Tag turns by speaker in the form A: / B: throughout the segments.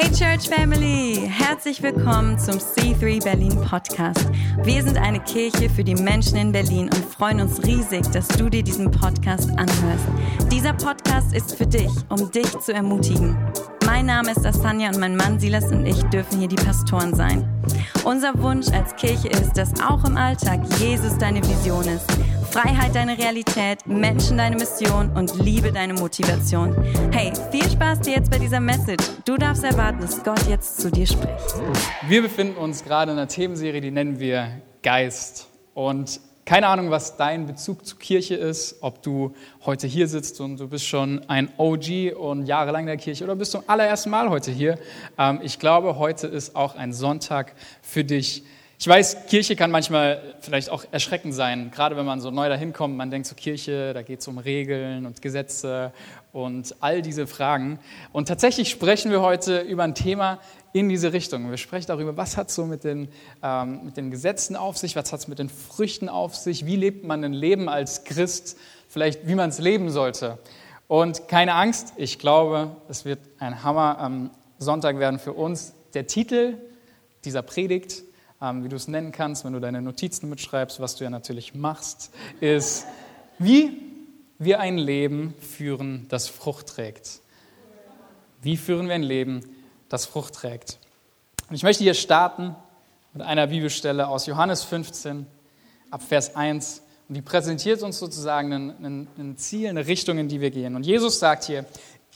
A: Hey Church Family, herzlich willkommen zum C3 Berlin Podcast. Wir sind eine Kirche für die Menschen in Berlin und freuen uns riesig, dass du dir diesen Podcast anhörst. Dieser Podcast ist für dich, um dich zu ermutigen. Mein Name ist Asanja und mein Mann Silas und ich dürfen hier die Pastoren sein. Unser Wunsch als Kirche ist, dass auch im Alltag Jesus deine Vision ist. Freiheit deine Realität, Menschen deine Mission und Liebe deine Motivation. Hey, viel Spaß dir jetzt bei dieser Message. Du darfst erwarten, dass Gott jetzt zu dir spricht.
B: Wir befinden uns gerade in einer Themenserie, die nennen wir Geist. Und keine Ahnung, was dein Bezug zur Kirche ist, ob du heute hier sitzt und du bist schon ein OG und jahrelang in der Kirche oder bist zum allerersten Mal heute hier. Ähm, ich glaube, heute ist auch ein Sonntag für dich. Ich weiß, Kirche kann manchmal vielleicht auch erschreckend sein, gerade wenn man so neu dahin kommt. Man denkt so, Kirche, da geht es um Regeln und Gesetze und all diese Fragen. Und tatsächlich sprechen wir heute über ein Thema, in diese Richtung. Wir sprechen darüber, was hat es so mit den, ähm, mit den Gesetzen auf sich, was hat es mit den Früchten auf sich, wie lebt man ein Leben als Christ, vielleicht wie man es leben sollte. Und keine Angst, ich glaube, es wird ein Hammer am Sonntag werden für uns. Der Titel dieser Predigt, ähm, wie du es nennen kannst, wenn du deine Notizen mitschreibst, was du ja natürlich machst, ist, wie wir ein Leben führen, das Frucht trägt. Wie führen wir ein Leben, das Frucht trägt. Und ich möchte hier starten mit einer Bibelstelle aus Johannes 15 ab Vers 1. Und die präsentiert uns sozusagen ein, Ziel, eine Richtung, in die wir gehen. Und Jesus sagt hier,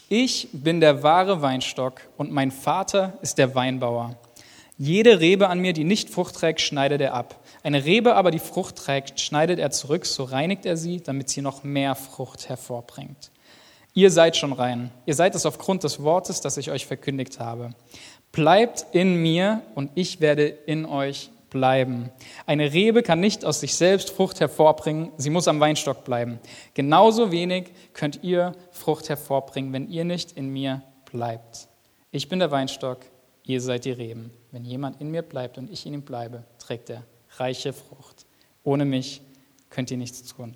B: ich bin der wahre Weinstock und mein Vater ist der Weinbauer. Jede Rebe an mir, die nicht Frucht trägt, schneidet er ab. Eine Rebe aber, die Frucht trägt, schneidet er zurück, so reinigt er sie, damit sie noch mehr Frucht hervorbringt. Ihr seid schon rein. Ihr seid es aufgrund des Wortes, das ich euch verkündigt habe. Bleibt in mir und ich werde in euch bleiben. Eine Rebe kann nicht aus sich selbst Frucht hervorbringen, sie muss am Weinstock bleiben. Genauso wenig könnt ihr Frucht hervorbringen, wenn ihr nicht in mir bleibt. Ich bin der Weinstock, ihr seid die Reben. Wenn jemand in mir bleibt und ich in ihm bleibe, trägt er reiche Frucht. Ohne mich könnt ihr nichts tun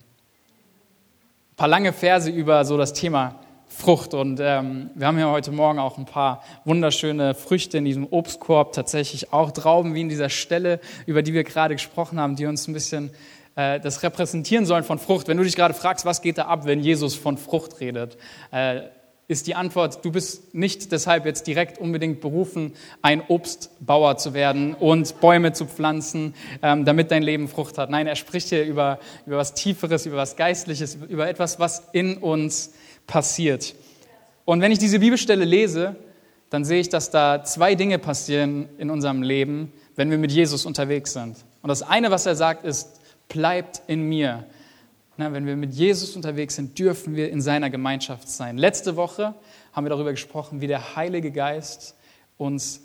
B: paar lange Verse über so das Thema Frucht. Und ähm, wir haben ja heute Morgen auch ein paar wunderschöne Früchte in diesem Obstkorb, tatsächlich auch Trauben wie in dieser Stelle, über die wir gerade gesprochen haben, die uns ein bisschen äh, das repräsentieren sollen von Frucht. Wenn du dich gerade fragst, was geht da ab, wenn Jesus von Frucht redet, äh, ist die Antwort, du bist nicht deshalb jetzt direkt unbedingt berufen, ein Obstbauer zu werden und Bäume zu pflanzen, ähm, damit dein Leben Frucht hat. Nein, er spricht hier über, über was Tieferes, über was Geistliches, über etwas, was in uns passiert. Und wenn ich diese Bibelstelle lese, dann sehe ich, dass da zwei Dinge passieren in unserem Leben, wenn wir mit Jesus unterwegs sind. Und das eine, was er sagt, ist, bleibt in mir. Na, wenn wir mit Jesus unterwegs sind, dürfen wir in seiner Gemeinschaft sein. Letzte Woche haben wir darüber gesprochen, wie der Heilige Geist uns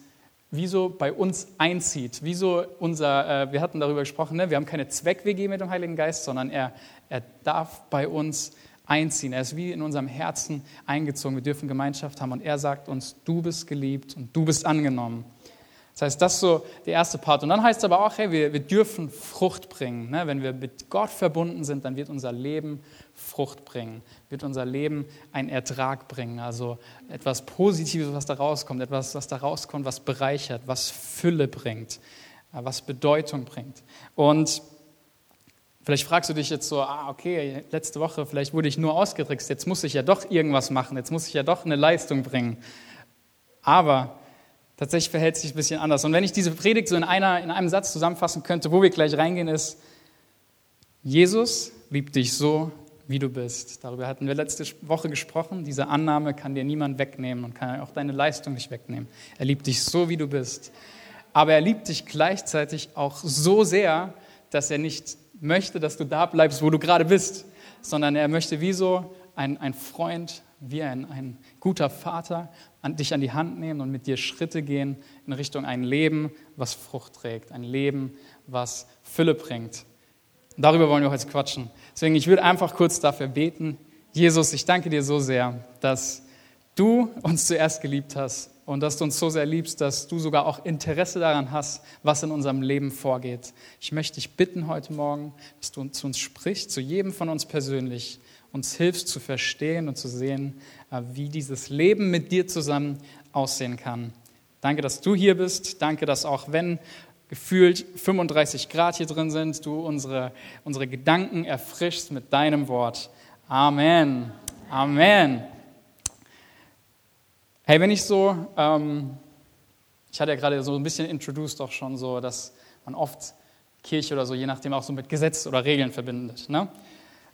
B: wieso bei uns einzieht, wieso unser, äh, wir hatten darüber gesprochen, ne? wir haben keine Zweck-WG mit dem Heiligen Geist, sondern er, er darf bei uns einziehen. Er ist wie in unserem Herzen eingezogen. Wir dürfen Gemeinschaft haben und er sagt uns, du bist geliebt und du bist angenommen. Das heißt, das ist so der erste Part. Und dann heißt es aber auch, hey, wir, wir dürfen Frucht bringen. Ne? Wenn wir mit Gott verbunden sind, dann wird unser Leben Frucht bringen, wird unser Leben einen Ertrag bringen. Also etwas Positives, was da rauskommt, etwas, was da rauskommt, was bereichert, was Fülle bringt, äh, was Bedeutung bringt. Und Vielleicht fragst du dich jetzt so, ah, okay, letzte Woche, vielleicht wurde ich nur ausgetrickst, jetzt muss ich ja doch irgendwas machen, jetzt muss ich ja doch eine Leistung bringen. Aber Tatsächlich verhält es sich ein bisschen anders. Und wenn ich diese Predigt so in, einer, in einem Satz zusammenfassen könnte, wo wir gleich reingehen, ist, Jesus liebt dich so, wie du bist. Darüber hatten wir letzte Woche gesprochen. Diese Annahme kann dir niemand wegnehmen und kann auch deine Leistung nicht wegnehmen. Er liebt dich so, wie du bist. Aber er liebt dich gleichzeitig auch so sehr, dass er nicht möchte, dass du da bleibst, wo du gerade bist, sondern er möchte wie so ein, ein Freund, wie ein, ein guter Vater an, dich an die Hand nehmen und mit dir Schritte gehen in Richtung ein Leben, was Frucht trägt, ein Leben, was Fülle bringt. Und darüber wollen wir heute quatschen. Deswegen, ich würde einfach kurz dafür beten. Jesus, ich danke dir so sehr, dass du uns zuerst geliebt hast und dass du uns so sehr liebst, dass du sogar auch Interesse daran hast, was in unserem Leben vorgeht. Ich möchte dich bitten heute Morgen, dass du zu uns sprichst, zu jedem von uns persönlich, uns hilfst zu verstehen und zu sehen, äh, wie dieses Leben mit dir zusammen aussehen kann. Danke, dass du hier bist. Danke, dass auch wenn gefühlt 35 Grad hier drin sind, du unsere, unsere Gedanken erfrischst mit deinem Wort. Amen. Amen. Hey, wenn ich so, ähm, ich hatte ja gerade so ein bisschen introduced auch schon so, dass man oft Kirche oder so, je nachdem auch so mit Gesetz oder Regeln verbindet. Ne?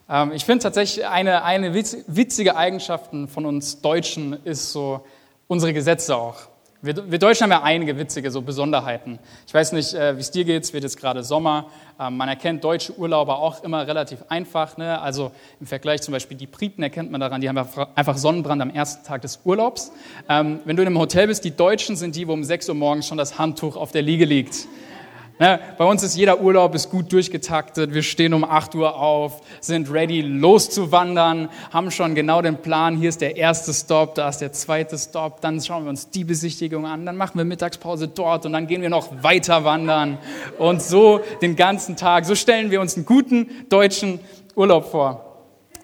B: Ähm, ich finde tatsächlich eine, eine witzige Eigenschaft von uns Deutschen ist so unsere Gesetze auch. Wir, wir, Deutschen haben ja einige witzige so Besonderheiten. Ich weiß nicht, äh, wie es dir geht, es wird jetzt gerade Sommer. Ähm, man erkennt deutsche Urlauber auch immer relativ einfach. Ne? Also im Vergleich zum Beispiel die Briten erkennt man daran, die haben einfach Sonnenbrand am ersten Tag des Urlaubs. Ähm, wenn du in einem Hotel bist, die Deutschen sind die, wo um 6 Uhr morgens schon das Handtuch auf der Liege liegt. Ne, bei uns ist jeder Urlaub ist gut durchgetaktet. Wir stehen um 8 Uhr auf, sind ready loszuwandern, haben schon genau den Plan. Hier ist der erste Stop, da ist der zweite Stop. Dann schauen wir uns die Besichtigung an. Dann machen wir Mittagspause dort und dann gehen wir noch weiter wandern. Und so den ganzen Tag. So stellen wir uns einen guten deutschen Urlaub vor.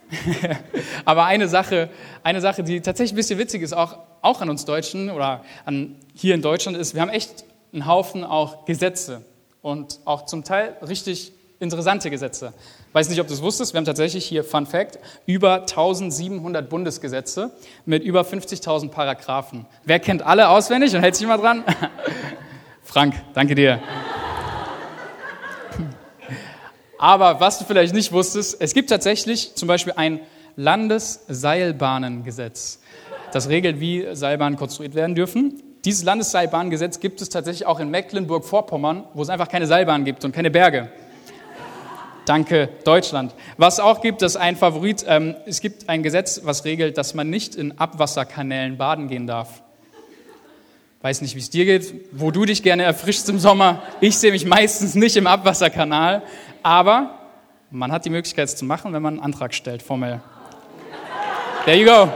B: Aber eine Sache, eine Sache, die tatsächlich ein bisschen witzig ist, auch, auch an uns Deutschen oder an, hier in Deutschland ist, wir haben echt einen Haufen auch Gesetze und auch zum Teil richtig interessante Gesetze. Weiß nicht, ob du es wusstest, wir haben tatsächlich hier, Fun Fact, über 1700 Bundesgesetze mit über 50.000 Paragraphen. Wer kennt alle auswendig und hält sich mal dran? Frank, danke dir. Aber was du vielleicht nicht wusstest, es gibt tatsächlich zum Beispiel ein Landesseilbahnengesetz. Das regelt, wie Seilbahnen konstruiert werden dürfen. Dieses Landesseilbahngesetz gibt es tatsächlich auch in Mecklenburg-Vorpommern, wo es einfach keine Seilbahn gibt und keine Berge. Danke, Deutschland. Was auch gibt, ist ein Favorit. Ähm, es gibt ein Gesetz, was regelt, dass man nicht in Abwasserkanälen baden gehen darf. Weiß nicht, wie es dir geht, wo du dich gerne erfrischst im Sommer. Ich sehe mich meistens nicht im Abwasserkanal, aber man hat die Möglichkeit, es zu machen, wenn man einen Antrag stellt, formell. There you go.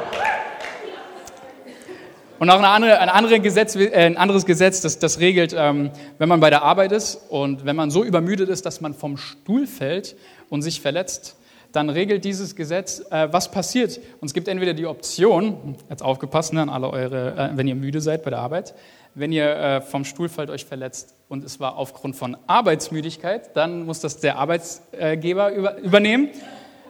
B: Und auch andere, ein, andere Gesetz, äh, ein anderes Gesetz, das, das regelt, ähm, wenn man bei der Arbeit ist und wenn man so übermüdet ist, dass man vom Stuhl fällt und sich verletzt, dann regelt dieses Gesetz, äh, was passiert. Und es gibt entweder die Option, jetzt aufgepasst ne, an alle eure, äh, wenn ihr müde seid bei der Arbeit, wenn ihr äh, vom Stuhl fällt, euch verletzt und es war aufgrund von Arbeitsmüdigkeit, dann muss das der Arbeitsgeber über, übernehmen.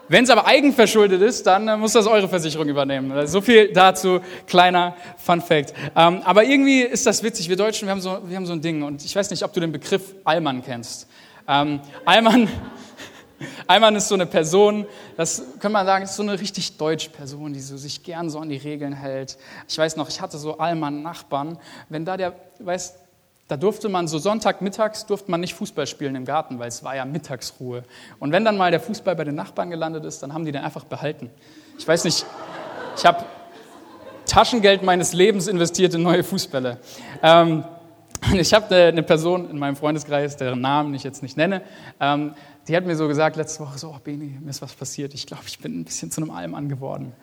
B: Wenn es aber eigenverschuldet ist, dann äh, muss das eure Versicherung übernehmen. Also so viel dazu, kleiner Fun Fact. Ähm, aber irgendwie ist das witzig. Wir Deutschen, wir haben, so, wir haben so ein Ding. Und ich weiß nicht, ob du den Begriff Allmann kennst. Ähm, Allmann, Allmann ist so eine Person, das kann man sagen, ist so eine richtig deutsche Person, die so sich gern so an die Regeln hält. Ich weiß noch, ich hatte so Allmann-Nachbarn. Wenn da der, weißt da durfte man so Sonntagmittags durfte man nicht Fußball spielen im Garten, weil es war ja Mittagsruhe. Und wenn dann mal der Fußball bei den Nachbarn gelandet ist, dann haben die den einfach behalten. Ich weiß nicht, ich habe Taschengeld meines Lebens investiert in neue Fußbälle. Ähm, ich habe eine Person in meinem Freundeskreis, deren Namen ich jetzt nicht nenne, ähm, die hat mir so gesagt letzte Woche so, oh Beni, mir ist was passiert. Ich glaube, ich bin ein bisschen zu einem Allmann geworden.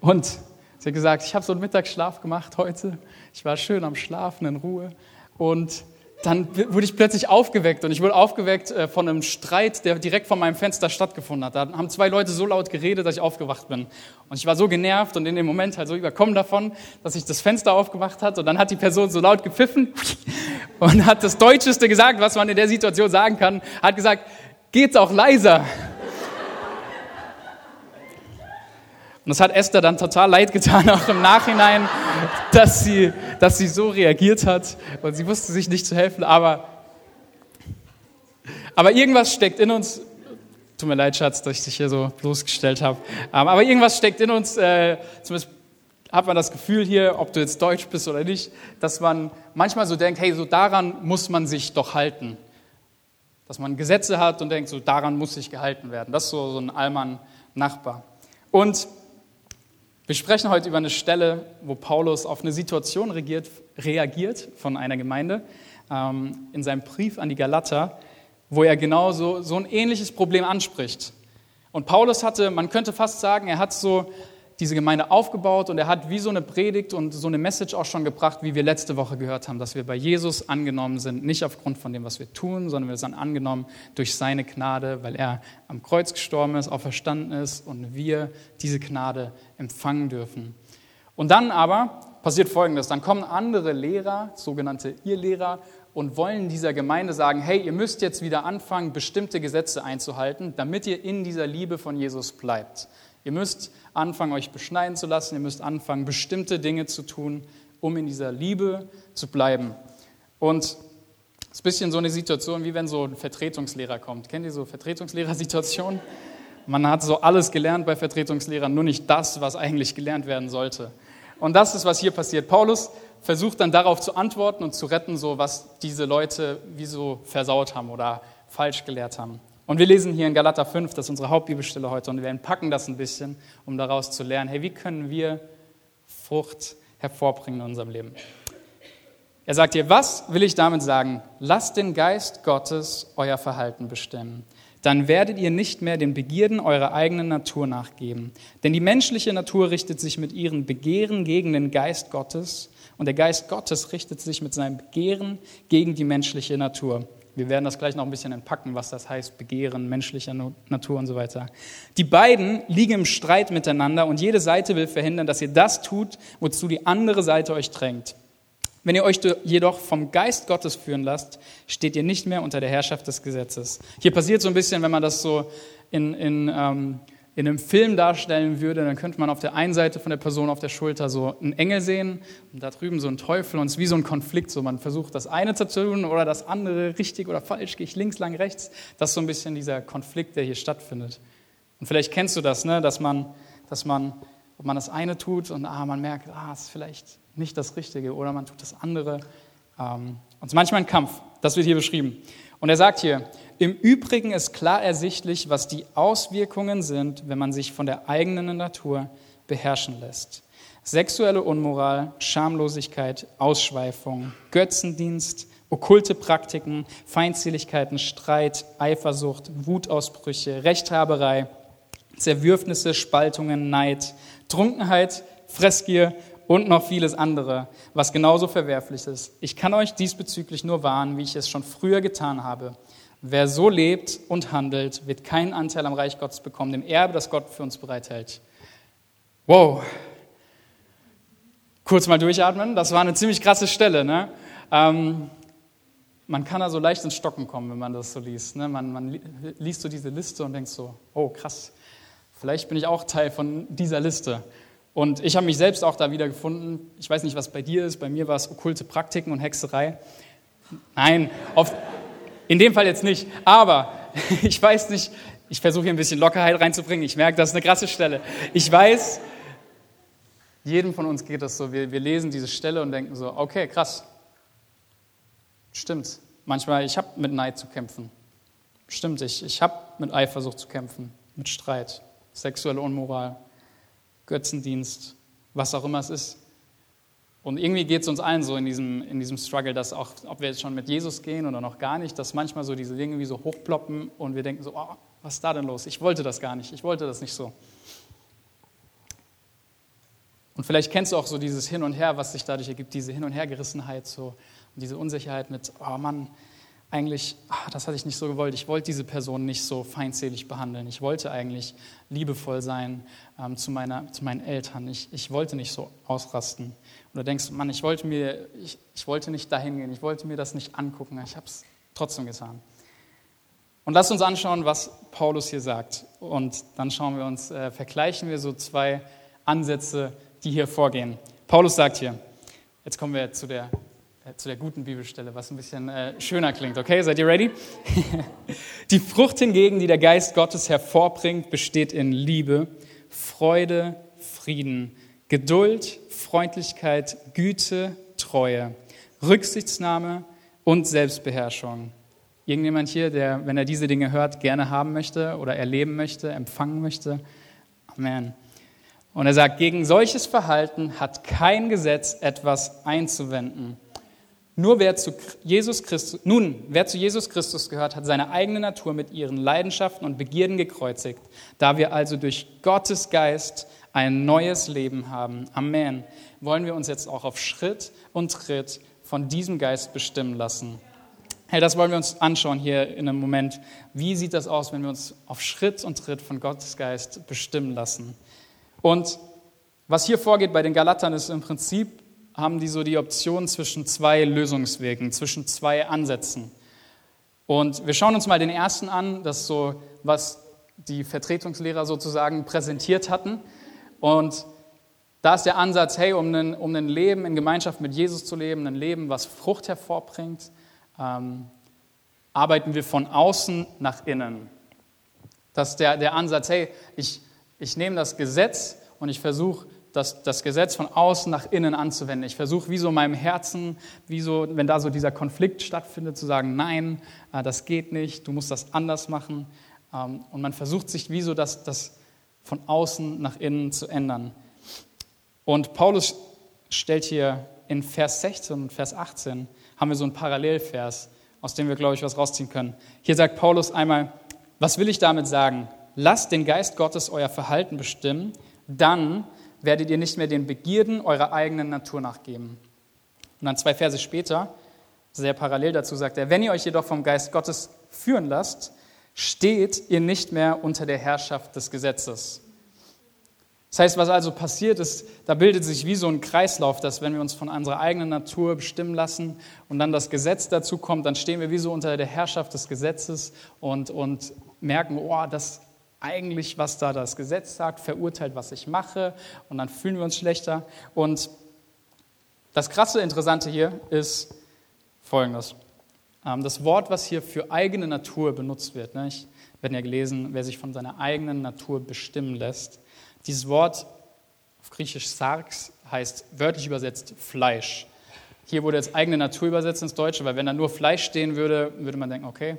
B: Und Sie hat gesagt, ich habe so einen Mittagsschlaf gemacht heute. Ich war schön am Schlafen in Ruhe. Und dann wurde ich plötzlich aufgeweckt und ich wurde aufgeweckt äh, von einem Streit, der direkt vor meinem Fenster stattgefunden hat. Da haben zwei Leute so laut geredet, dass ich aufgewacht bin. Und ich war so genervt und in dem Moment halt so überkommen davon, dass ich das Fenster aufgemacht hat und dann hat die Person so laut gepfiffen und hat das Deutscheste gesagt, was man in der Situation sagen kann, hat gesagt, geht's auch leiser? Und das hat Esther dann total leid getan, auch im Nachhinein, dass sie, dass sie so reagiert hat. Und sie wusste sich nicht zu helfen, aber, aber irgendwas steckt in uns. Tut mir leid, Schatz, dass ich dich hier so bloßgestellt habe. Ähm, aber irgendwas steckt in uns, äh, zumindest hat man das Gefühl hier, ob du jetzt Deutsch bist oder nicht, dass man manchmal so denkt, hey, so daran muss man sich doch halten. Dass man Gesetze hat und denkt, so daran muss sich gehalten werden. Das ist so, so ein Allmann-Nachbar. Und wir sprechen heute über eine Stelle, wo Paulus auf eine Situation reagiert, reagiert von einer Gemeinde ähm, in seinem Brief an die Galater, wo er genau so, so ein ähnliches Problem anspricht. Und Paulus hatte, man könnte fast sagen, er hat so diese Gemeinde aufgebaut und er hat wie so eine Predigt und so eine Message auch schon gebracht, wie wir letzte Woche gehört haben, dass wir bei Jesus angenommen sind, nicht aufgrund von dem, was wir tun, sondern wir sind angenommen durch seine Gnade, weil er am Kreuz gestorben ist, auferstanden ist und wir diese Gnade empfangen dürfen. Und dann aber, passiert Folgendes. Dann kommen andere Lehrer, sogenannte Irrlehrer, und wollen dieser Gemeinde sagen, hey, ihr müsst jetzt wieder anfangen, bestimmte Gesetze einzuhalten, damit ihr in dieser Liebe von Jesus bleibt. Ihr müsst anfangen, euch beschneiden zu lassen, ihr müsst anfangen, bestimmte Dinge zu tun, um in dieser Liebe zu bleiben. Und es ist ein bisschen so eine Situation, wie wenn so ein Vertretungslehrer kommt. Kennt ihr so Vertretungslehrersituationen? Man hat so alles gelernt bei Vertretungslehrern, nur nicht das, was eigentlich gelernt werden sollte. Und das ist, was hier passiert. Paulus versucht dann darauf zu antworten und zu retten, so was diese Leute wie so versaut haben oder falsch gelehrt haben. Und wir lesen hier in Galater 5, das ist unsere Hauptbibelstelle heute, und wir entpacken das ein bisschen, um daraus zu lernen, hey, wie können wir Frucht hervorbringen in unserem Leben? Er sagt hier, was will ich damit sagen? Lasst den Geist Gottes euer Verhalten bestimmen dann werdet ihr nicht mehr den Begierden eurer eigenen Natur nachgeben. Denn die menschliche Natur richtet sich mit ihren Begehren gegen den Geist Gottes und der Geist Gottes richtet sich mit seinem Begehren gegen die menschliche Natur. Wir werden das gleich noch ein bisschen entpacken, was das heißt, Begehren, menschlicher Natur und so weiter. Die beiden liegen im Streit miteinander und jede Seite will verhindern, dass ihr das tut, wozu die andere Seite euch drängt. Wenn ihr euch jedoch vom Geist Gottes führen lasst, steht ihr nicht mehr unter der Herrschaft des Gesetzes. Hier passiert so ein bisschen, wenn man das so in, in, ähm, in einem Film darstellen würde, dann könnte man auf der einen Seite von der Person auf der Schulter so einen Engel sehen und da drüben so einen Teufel und es ist wie so ein Konflikt. So man versucht das eine zu tun oder das andere, richtig oder falsch, gehe ich links, lang, rechts. Das ist so ein bisschen dieser Konflikt, der hier stattfindet. Und vielleicht kennst du das, ne? dass man, dass man, ob man das eine tut und ah, man merkt, ah, es ist vielleicht nicht das Richtige oder man tut das andere. Ähm, und es ist manchmal ein Kampf, das wird hier beschrieben. Und er sagt hier, im Übrigen ist klar ersichtlich, was die Auswirkungen sind, wenn man sich von der eigenen Natur beherrschen lässt. Sexuelle Unmoral, Schamlosigkeit, Ausschweifung, Götzendienst, okkulte Praktiken, Feindseligkeiten, Streit, Eifersucht, Wutausbrüche, Rechthaberei, Zerwürfnisse, Spaltungen, Neid, Trunkenheit, Fressgier und noch vieles andere, was genauso verwerflich ist. Ich kann euch diesbezüglich nur warnen, wie ich es schon früher getan habe. Wer so lebt und handelt, wird keinen Anteil am Reich Gottes bekommen, dem Erbe, das Gott für uns bereithält. Wow. Kurz mal durchatmen, das war eine ziemlich krasse Stelle. Ne? Ähm, man kann da so leicht ins Stocken kommen, wenn man das so liest. Ne? Man, man liest so diese Liste und denkt so, oh krass, vielleicht bin ich auch Teil von dieser Liste. Und ich habe mich selbst auch da wieder gefunden. Ich weiß nicht, was bei dir ist. Bei mir war es okkulte Praktiken und Hexerei. Nein, oft, in dem Fall jetzt nicht. Aber ich weiß nicht, ich versuche hier ein bisschen Lockerheit reinzubringen. Ich merke, das ist eine krasse Stelle. Ich weiß, jedem von uns geht das so. Wir, wir lesen diese Stelle und denken so, okay, krass. Stimmt. Manchmal, ich habe mit Neid zu kämpfen. Stimmt, ich, ich habe mit Eifersucht zu kämpfen, mit Streit, sexuelle Unmoral. Götzendienst, was auch immer es ist. Und irgendwie geht es uns allen so in diesem, in diesem Struggle, dass auch, ob wir jetzt schon mit Jesus gehen oder noch gar nicht, dass manchmal so diese Dinge wie so hochploppen und wir denken so, oh, was ist da denn los? Ich wollte das gar nicht, ich wollte das nicht so. Und vielleicht kennst du auch so dieses Hin und Her, was sich dadurch ergibt, diese Hin- und Hergerissenheit so, und diese Unsicherheit mit, oh Mann, eigentlich, ach, das hatte ich nicht so gewollt. Ich wollte diese Person nicht so feindselig behandeln. Ich wollte eigentlich liebevoll sein ähm, zu, meiner, zu meinen Eltern. Ich, ich wollte nicht so ausrasten. Oder denkst, Mann, ich wollte, mir, ich, ich wollte nicht dahin gehen. Ich wollte mir das nicht angucken. Ich habe es trotzdem getan. Und lass uns anschauen, was Paulus hier sagt. Und dann schauen wir uns, äh, vergleichen wir so zwei Ansätze, die hier vorgehen. Paulus sagt hier, jetzt kommen wir zu der zu der guten Bibelstelle, was ein bisschen äh, schöner klingt. Okay, seid ihr ready? die Frucht hingegen, die der Geist Gottes hervorbringt, besteht in Liebe, Freude, Frieden, Geduld, Freundlichkeit, Güte, Treue, Rücksichtsnahme und Selbstbeherrschung. Irgendjemand hier, der, wenn er diese Dinge hört, gerne haben möchte oder erleben möchte, empfangen möchte? Amen. Und er sagt, gegen solches Verhalten hat kein Gesetz etwas einzuwenden. Nur wer zu Jesus Christus, nun, wer zu Jesus Christus gehört, hat seine eigene Natur mit ihren Leidenschaften und Begierden gekreuzigt. Da wir also durch Gottes Geist ein neues Leben haben, Amen, wollen wir uns jetzt auch auf Schritt und Tritt von diesem Geist bestimmen lassen. Hey, das wollen wir uns anschauen hier in einem Moment. Wie sieht das aus, wenn wir uns auf Schritt und Tritt von Gottes Geist bestimmen lassen? Und was hier vorgeht bei den Galatern ist im Prinzip haben die so die Option zwischen zwei Lösungswegen, zwischen zwei Ansätzen. Und wir schauen uns mal den ersten an, das ist so, was die Vertretungslehrer sozusagen präsentiert hatten. Und da ist der Ansatz, hey, um ein, um ein Leben in Gemeinschaft mit Jesus zu leben, ein Leben, was Frucht hervorbringt, ähm, arbeiten wir von außen nach innen. Das ist der, der Ansatz, hey, ich, ich nehme das Gesetz und ich versuche, das, das Gesetz von außen nach innen anzuwenden. Ich versuche, wie so in meinem Herzen, wie so, wenn da so dieser Konflikt stattfindet, zu sagen, nein, äh, das geht nicht, du musst das anders machen. Ähm, und man versucht sich wie so das, das von außen nach innen zu ändern. Und Paulus stellt hier in Vers 16 und Vers 18, haben wir so einen Parallelvers, aus dem wir, glaube ich, was rausziehen können. Hier sagt Paulus einmal, was will ich damit sagen? Lasst den Geist Gottes euer Verhalten bestimmen, dann werdet ihr nicht mehr den Begierden eurer eigenen Natur nachgeben. Und dann zwei Verse später, sehr parallel dazu sagt er, wenn ihr euch jedoch vom Geist Gottes führen lasst, steht ihr nicht mehr unter der Herrschaft des Gesetzes. Das heißt, was also passiert ist, da bildet sich wie so ein Kreislauf, dass wenn wir uns von unserer eigenen Natur bestimmen lassen und dann das Gesetz dazu kommt, dann stehen wir wie so unter der Herrschaft des Gesetzes und, und merken, oh, das eigentlich, was da das Gesetz sagt, verurteilt, was ich mache und dann fühlen wir uns schlechter. Und das krasse Interessante hier ist folgendes. Ähm, das Wort, was hier für eigene Natur benutzt wird, ne? ich werde ja gelesen, wer sich von seiner eigenen Natur bestimmen lässt. Dieses Wort auf Griechisch Sarx heißt wörtlich übersetzt Fleisch. Hier wurde jetzt eigene Natur übersetzt ins Deutsche, weil wenn da nur Fleisch stehen würde, würde man denken, okay,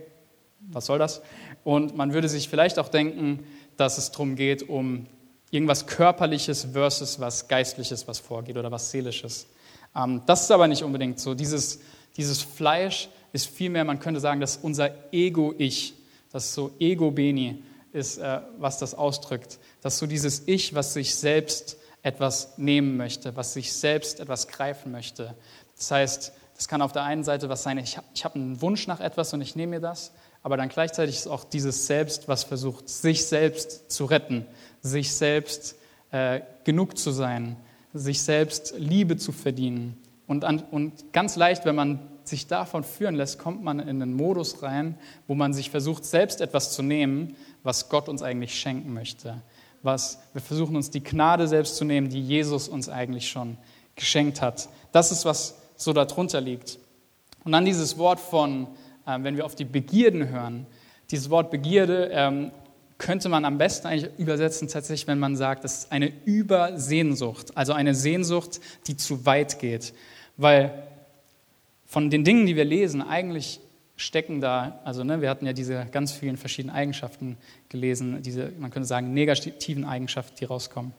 B: was soll das? Und man würde sich vielleicht auch denken, dass es darum geht, um irgendwas Körperliches versus was Geistliches, was vorgeht oder was Seelisches. Ähm, das ist aber nicht unbedingt so. Dieses, dieses Fleisch ist vielmehr, man könnte sagen, dass unser Ego-Ich, das so Ego-Beni, ist, äh, was das ausdrückt. Das ist so dieses Ich, was sich selbst etwas nehmen möchte, was sich selbst etwas greifen möchte. Das heißt, das kann auf der einen Seite was sein, ich, ich habe einen Wunsch nach etwas und ich nehme mir das, aber dann gleichzeitig ist auch dieses Selbst, was versucht, sich selbst zu retten, sich selbst äh, genug zu sein, sich selbst Liebe zu verdienen. Und, an, und ganz leicht, wenn man sich davon führen lässt, kommt man in einen Modus rein, wo man sich versucht, selbst etwas zu nehmen, was Gott uns eigentlich schenken möchte. Was, wir versuchen uns die Gnade selbst zu nehmen, die Jesus uns eigentlich schon geschenkt hat. Das ist, was so darunter liegt. Und dann dieses Wort von, wenn wir auf die Begierden hören, dieses Wort Begierde ähm, könnte man am besten eigentlich übersetzen, tatsächlich, wenn man sagt, das ist eine Übersehnsucht, also eine Sehnsucht, die zu weit geht. Weil von den Dingen, die wir lesen, eigentlich stecken da, also ne, wir hatten ja diese ganz vielen verschiedenen Eigenschaften gelesen, diese, man könnte sagen, negativen Eigenschaften, die rauskommen.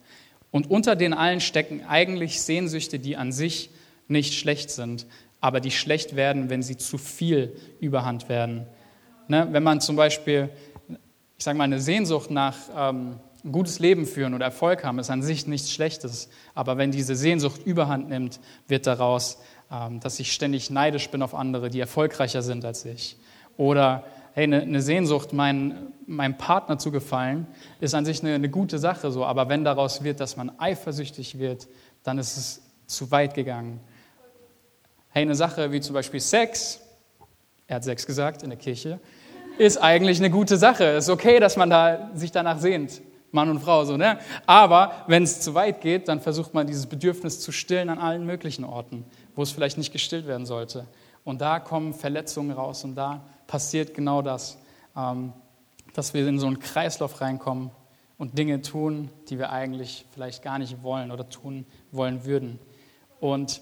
B: Und unter den allen stecken eigentlich Sehnsüchte, die an sich nicht schlecht sind, aber die schlecht werden, wenn sie zu viel überhand werden. Ne, wenn man zum Beispiel, ich sage mal, eine Sehnsucht nach ähm, ein gutes Leben führen oder Erfolg haben, ist an sich nichts Schlechtes. Aber wenn diese Sehnsucht überhand nimmt, wird daraus ähm, dass ich ständig neidisch bin auf andere, die erfolgreicher sind als ich. Oder hey, eine Sehnsucht, mein, meinem Partner zu gefallen, ist an sich eine, eine gute Sache so. Aber wenn daraus wird, dass man eifersüchtig wird, dann ist es zu weit gegangen. Hey, eine Sache wie zum Beispiel Sex, er hat Sex gesagt in der Kirche, ist eigentlich eine gute Sache. Es ist okay, dass man da, sich danach sehnt. Mann und Frau, so, ne? Aber wenn es zu weit geht, dann versucht man dieses Bedürfnis zu stillen an allen möglichen Orten, wo es vielleicht nicht gestillt werden sollte. Und da kommen Verletzungen raus und da passiert genau das, ähm, dass wir in so einen Kreislauf reinkommen und Dinge tun, die wir eigentlich vielleicht gar nicht wollen oder tun wollen würden. Und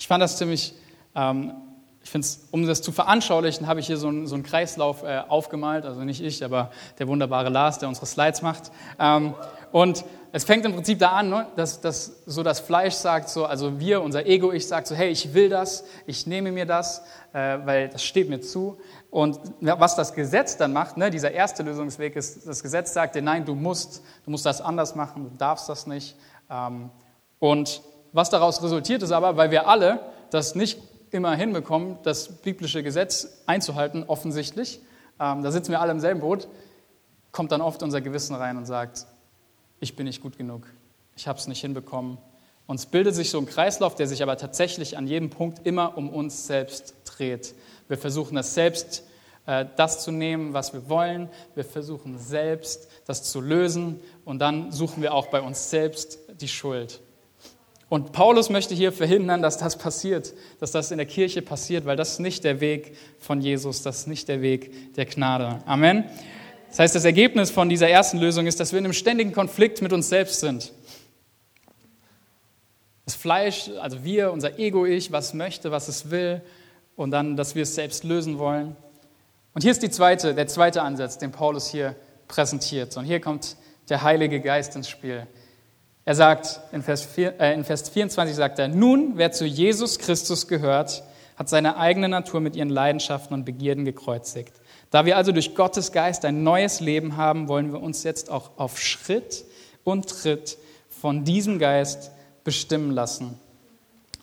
B: ich fand das ziemlich ähm, ich finde es, um das zu veranschaulichen, habe ich hier so einen, so einen Kreislauf äh, aufgemalt, also nicht ich, aber der wunderbare Lars, der unsere Slides macht. Ähm, und es fängt im Prinzip da an, ne, dass, dass so das Fleisch sagt, so, also wir, unser Ego-Ich sagt so, hey, ich will das, ich nehme mir das, äh, weil das steht mir zu. Und was das Gesetz dann macht, ne, dieser erste Lösungsweg ist, das Gesetz sagt dir, nein, du musst, du musst das anders machen, du darfst das nicht. Ähm, und was daraus resultiert ist aber, weil wir alle das nicht immer hinbekommen, das biblische Gesetz einzuhalten, offensichtlich, ähm, da sitzen wir alle im selben Boot, kommt dann oft unser Gewissen rein und sagt, ich bin nicht gut genug, ich habe es nicht hinbekommen Und es bildet sich so ein Kreislauf, der sich aber tatsächlich an jedem Punkt immer um uns selbst dreht. Wir versuchen das selbst, äh, das zu nehmen, was wir wollen. Wir versuchen selbst das zu lösen und dann suchen wir auch bei uns selbst die Schuld. Und Paulus möchte hier verhindern, dass das passiert, dass das in der Kirche passiert, weil das ist nicht der Weg von Jesus, das ist nicht der Weg der Gnade. Amen. Das heißt, das Ergebnis von dieser ersten Lösung ist, dass wir in einem ständigen Konflikt mit uns selbst sind. Das Fleisch, also wir, unser Ego-Ich, was möchte, was es will, und dann, dass wir es selbst lösen wollen. Und hier ist die zweite, der zweite Ansatz, den Paulus hier präsentiert. Und hier kommt der Heilige Geist ins Spiel. Er sagt, in Vers, 4, äh, in Vers 24 sagt er, nun, wer zu Jesus Christus gehört, hat seine eigene Natur mit ihren Leidenschaften und Begierden gekreuzigt. Da wir also durch Gottes Geist ein neues Leben haben, wollen wir uns jetzt auch auf Schritt und Tritt von diesem Geist bestimmen lassen.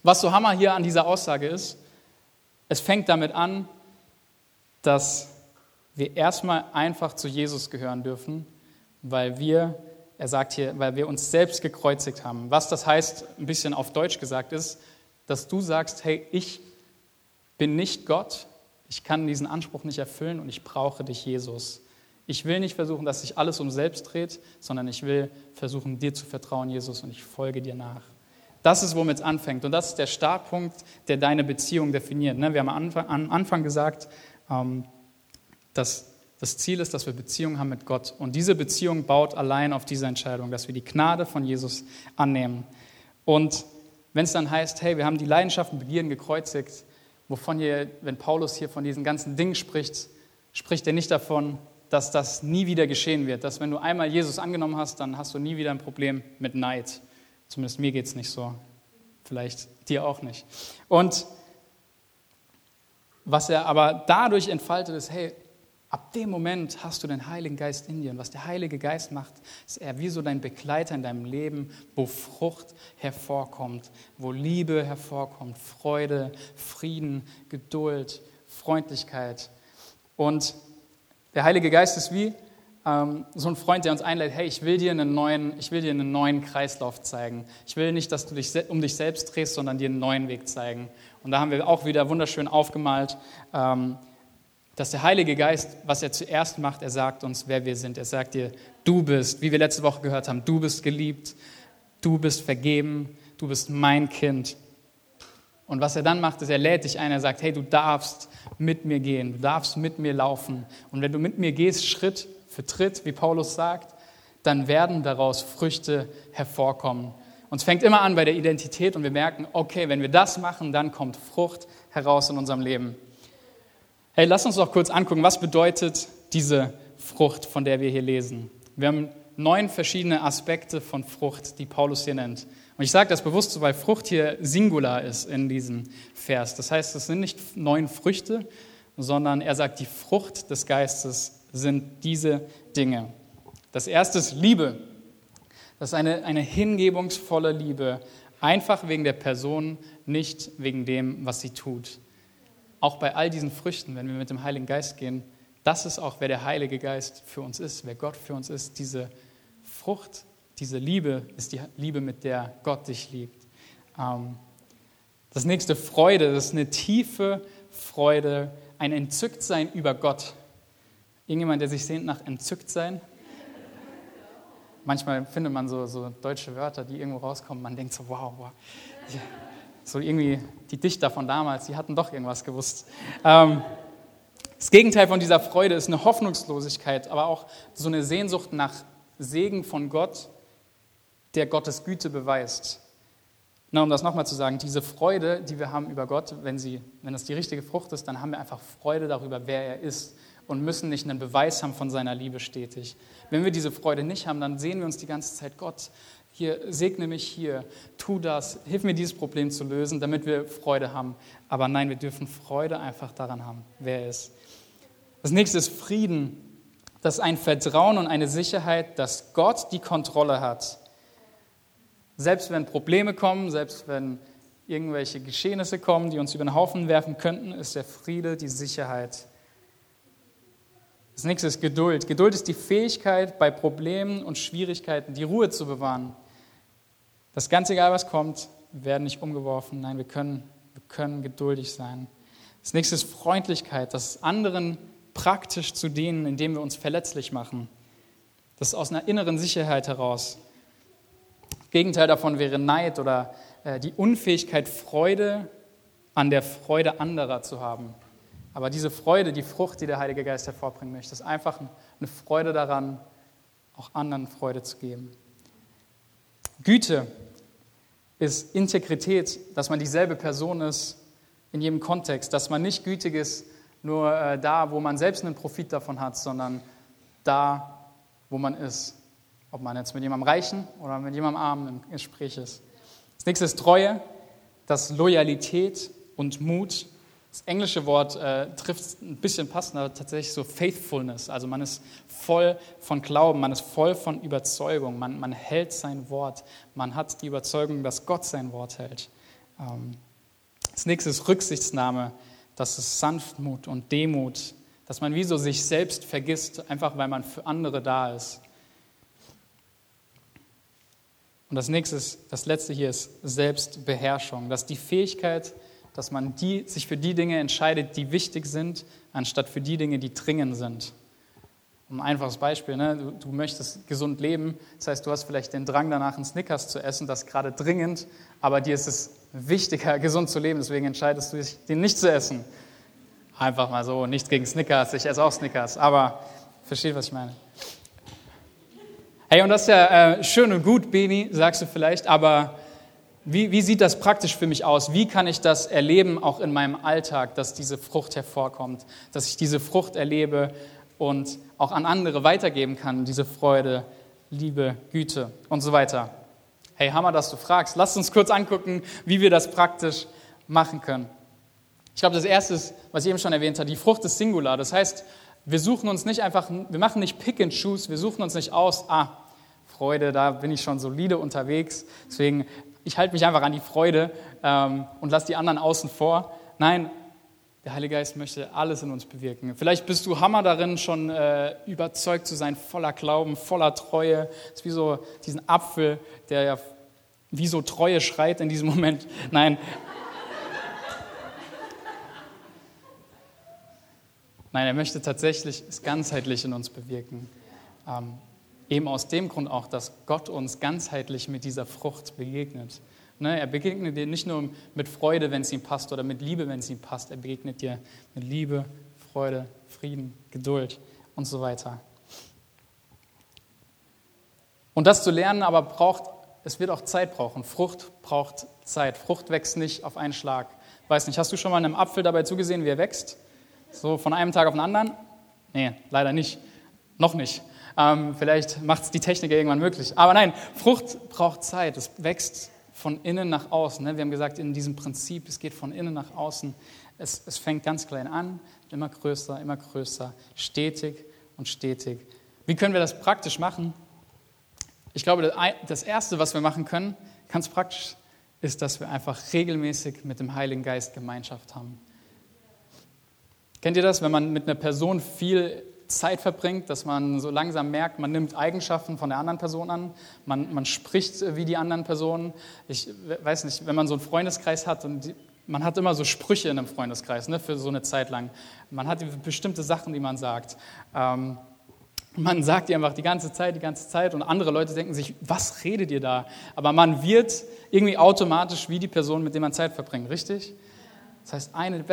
B: Was so Hammer hier an dieser Aussage ist, es fängt damit an, dass wir erstmal einfach zu Jesus gehören dürfen, weil wir, er sagt hier, weil wir uns selbst gekreuzigt haben. Was das heißt, ein bisschen auf Deutsch gesagt ist, dass du sagst, hey, ich bin nicht Gott, ich kann diesen Anspruch nicht erfüllen und ich brauche dich, Jesus. Ich will nicht versuchen, dass sich alles um selbst dreht, sondern ich will versuchen, dir zu vertrauen, Jesus, und ich folge dir nach. Das ist, womit es anfängt. Und das ist der Startpunkt, der deine Beziehung definiert. Ne? Wir haben am Anfang gesagt, ähm, dass das Ziel ist, dass wir Beziehungen haben mit Gott. Und diese Beziehung baut allein auf diese Entscheidung, dass wir die Gnade von Jesus annehmen. Und wenn es dann heißt, hey, wir haben die Leidenschaften, Begierden gekreuzigt, wovon hier, wenn Paulus hier von diesen ganzen Dingen spricht, spricht er nicht davon, dass das nie wieder geschehen wird. Dass wenn du einmal Jesus angenommen hast, dann hast du nie wieder ein Problem mit Neid Zumindest mir geht es nicht so. Vielleicht dir auch nicht. Und was er aber dadurch entfaltet ist, hey, ab dem Moment hast du den Heiligen Geist in dir. Und was der Heilige Geist macht, ist er wie so dein Begleiter in deinem Leben, wo Frucht hervorkommt, wo Liebe hervorkommt, Freude, Frieden, Geduld, Freundlichkeit. Und der Heilige Geist ist wie ähm, so ein Freund, der uns einlädt, hey, ich will, dir einen neuen, ich will dir einen neuen Kreislauf zeigen. Ich will nicht, dass du dich um dich selbst drehst, sondern dir einen neuen Weg zeigen. Und da haben wir auch wieder wunderschön aufgemalt, ähm, dass der Heilige Geist, was er zuerst macht, er sagt uns, wer wir sind. Er sagt dir, du bist, wie wir letzte Woche gehört haben, du bist geliebt, du bist vergeben, du bist mein Kind. Und was er dann macht, ist, er lädt dich ein, er sagt, hey, du darfst mit mir gehen, du darfst mit mir laufen. Und wenn du mit mir gehst, Schritt vertritt, wie Paulus sagt, dann werden daraus Früchte hervorkommen. Und es fängt immer an bei der Identität und wir merken, okay, wenn wir das machen, dann kommt Frucht heraus in unserem Leben. Hey, lass uns doch kurz angucken, was bedeutet diese Frucht, von der wir hier lesen. Wir haben neun verschiedene Aspekte von Frucht, die Paulus hier nennt. Und ich sage das bewusst so, weil Frucht hier Singular ist in diesem Vers. Das heißt, es sind nicht neun Früchte, sondern er sagt, die Frucht des Geistes sind diese Dinge. Das erste ist Liebe. Das ist eine, eine hingebungsvolle Liebe, einfach wegen der Person, nicht wegen dem, was sie tut. Auch bei all diesen Früchten, wenn wir mit dem Heiligen Geist gehen, das ist auch, wer der Heilige Geist für uns ist, wer Gott für uns ist. Diese Frucht, diese Liebe ist die Liebe, mit der Gott dich liebt. Ähm, das nächste Freude, das ist eine tiefe Freude, ein Entzücktsein über Gott. Irgendjemand, der sich sehnt nach entzückt sein? Manchmal findet man so, so deutsche Wörter, die irgendwo rauskommen. Man denkt so, wow, wow. So irgendwie die Dichter von damals, die hatten doch irgendwas gewusst. Ähm, das Gegenteil von dieser Freude ist eine Hoffnungslosigkeit, aber auch so eine Sehnsucht nach Segen von Gott, der Gottes Güte beweist. Na, um das nochmal zu sagen, diese Freude, die wir haben über Gott, wenn, sie, wenn das die richtige Frucht ist, dann haben wir einfach Freude darüber, wer er ist und müssen nicht einen Beweis haben von seiner Liebe stetig. Wenn wir diese Freude nicht haben, dann sehen wir uns die ganze Zeit, Gott, hier, segne mich hier, tu das, hilf mir dieses Problem zu lösen, damit wir Freude haben. Aber nein, wir dürfen Freude einfach daran haben, wer er ist. Das nächste ist Frieden. Das ist ein Vertrauen und eine Sicherheit, dass Gott die Kontrolle hat. Selbst wenn Probleme kommen, selbst wenn irgendwelche Geschehnisse kommen, die uns über den Haufen werfen könnten, ist der Friede die Sicherheit, das nächste ist Geduld. Geduld ist die Fähigkeit, bei Problemen und Schwierigkeiten die Ruhe zu bewahren. Das ist ganz egal, was kommt, wir werden nicht umgeworfen. Nein, wir können, wir können geduldig sein. Das nächste ist Freundlichkeit, das anderen praktisch zu dienen, indem wir uns verletzlich machen. Das ist aus einer inneren Sicherheit heraus. Gegenteil davon wäre Neid oder äh, die Unfähigkeit, Freude an der Freude anderer zu haben. Aber diese Freude, die Frucht, die der Heilige Geist hervorbringen möchte, ist einfach eine Freude daran, auch anderen Freude zu geben. Güte ist Integrität, dass man dieselbe Person ist in jedem Kontext, dass man nicht gütig ist nur äh, da, wo man selbst einen Profit davon hat, sondern da, wo man ist. Ob man jetzt mit jemandem Reichen oder mit jemandem Armen im Gespräch ist. Das nächste ist Treue, das Loyalität und Mut. Das englische Wort äh, trifft ein bisschen passender tatsächlich so Faithfulness. Also man ist voll von Glauben, man ist voll von Überzeugung, man, man hält sein Wort, man hat die Überzeugung, dass Gott sein Wort hält. Ähm, das nächste ist Rücksichtsnahme, das ist Sanftmut und Demut, dass man wie so sich selbst vergisst, einfach weil man für andere da ist. Und das nächste, ist, das letzte hier ist Selbstbeherrschung. Das ist die Fähigkeit, dass man die, sich für die Dinge entscheidet, die wichtig sind, anstatt für die Dinge, die dringend sind. Ein einfaches Beispiel, ne? du, du, möchtest gesund leben, das heißt, du hast vielleicht den Drang danach, einen Snickers zu essen, das ist gerade dringend, aber dir ist es wichtiger, gesund zu leben, deswegen entscheidest du dich, den nicht zu essen. Einfach mal so, nichts gegen Snickers, ich esse auch Snickers, aber versteht, was ich meine. Hey, und das ist ja äh, schön und gut, Beni, sagst du vielleicht, aber wie, wie sieht das praktisch für mich aus? Wie kann ich das erleben, auch in meinem Alltag, dass diese Frucht hervorkommt, dass ich diese Frucht erlebe und auch an andere weitergeben kann, diese Freude, Liebe, Güte und so weiter? Hey, Hammer, dass du fragst. Lass uns kurz angucken, wie wir das praktisch machen können. Ich glaube, das erste ist, was ich eben schon erwähnt habe, die Frucht ist Singular. Das heißt, wir suchen uns nicht einfach, wir machen nicht Pick and Choose, wir suchen uns nicht aus, ah, Freude, da bin ich schon solide unterwegs, deswegen ich halte mich einfach an die Freude ähm, und lasse die anderen außen vor. Nein, der Heilige Geist möchte alles in uns bewirken. Vielleicht bist du Hammer darin, schon äh, überzeugt zu sein, voller Glauben, voller Treue. Das ist wie so diesen Apfel, der ja wie so Treue schreit in diesem Moment. Nein, Nein, er möchte tatsächlich es ganzheitlich in uns bewirken. Ähm, eben aus dem Grund auch, dass Gott uns ganzheitlich mit dieser Frucht begegnet. Ne, er begegnet dir nicht nur mit Freude, wenn es ihm passt, oder mit Liebe, wenn es ihm passt. Er begegnet dir mit Liebe, Freude, Frieden, Geduld und so weiter. Und das zu lernen aber braucht, es wird auch Zeit brauchen. Frucht braucht Zeit. Frucht wächst nicht auf einen Schlag. Weiß nicht, hast du schon mal einem Apfel dabei zugesehen, wie er wächst? So von einem Tag auf den anderen? Nee, leider nicht. Noch nicht. Ähm, vielleicht macht es die Technik irgendwann möglich. Aber nein, Frucht braucht Zeit. Es wächst von innen nach außen. Ne? Wir haben gesagt, in diesem Prinzip, es geht von innen nach außen. Es, es fängt ganz klein an, immer größer, immer größer, stetig und stetig. Wie können wir das praktisch machen? Ich glaube, das Erste, was wir machen können, ganz praktisch, ist, dass wir einfach regelmäßig mit dem Heiligen Geist Gemeinschaft haben. Kennt ihr das, wenn man mit einer Person viel Zeit verbringt, dass man so langsam merkt, man nimmt Eigenschaften von der anderen Person an, man, man spricht wie die anderen Personen. Ich weiß nicht, wenn man so einen Freundeskreis hat und die, man hat immer so Sprüche in einem Freundeskreis ne, für so eine Zeit lang. Man hat bestimmte Sachen, die man sagt. Ähm, man sagt die einfach die ganze Zeit, die ganze Zeit und andere Leute denken sich, was redet ihr da? Aber man wird irgendwie automatisch wie die Person, mit der man Zeit verbringt, richtig? Das heißt, eine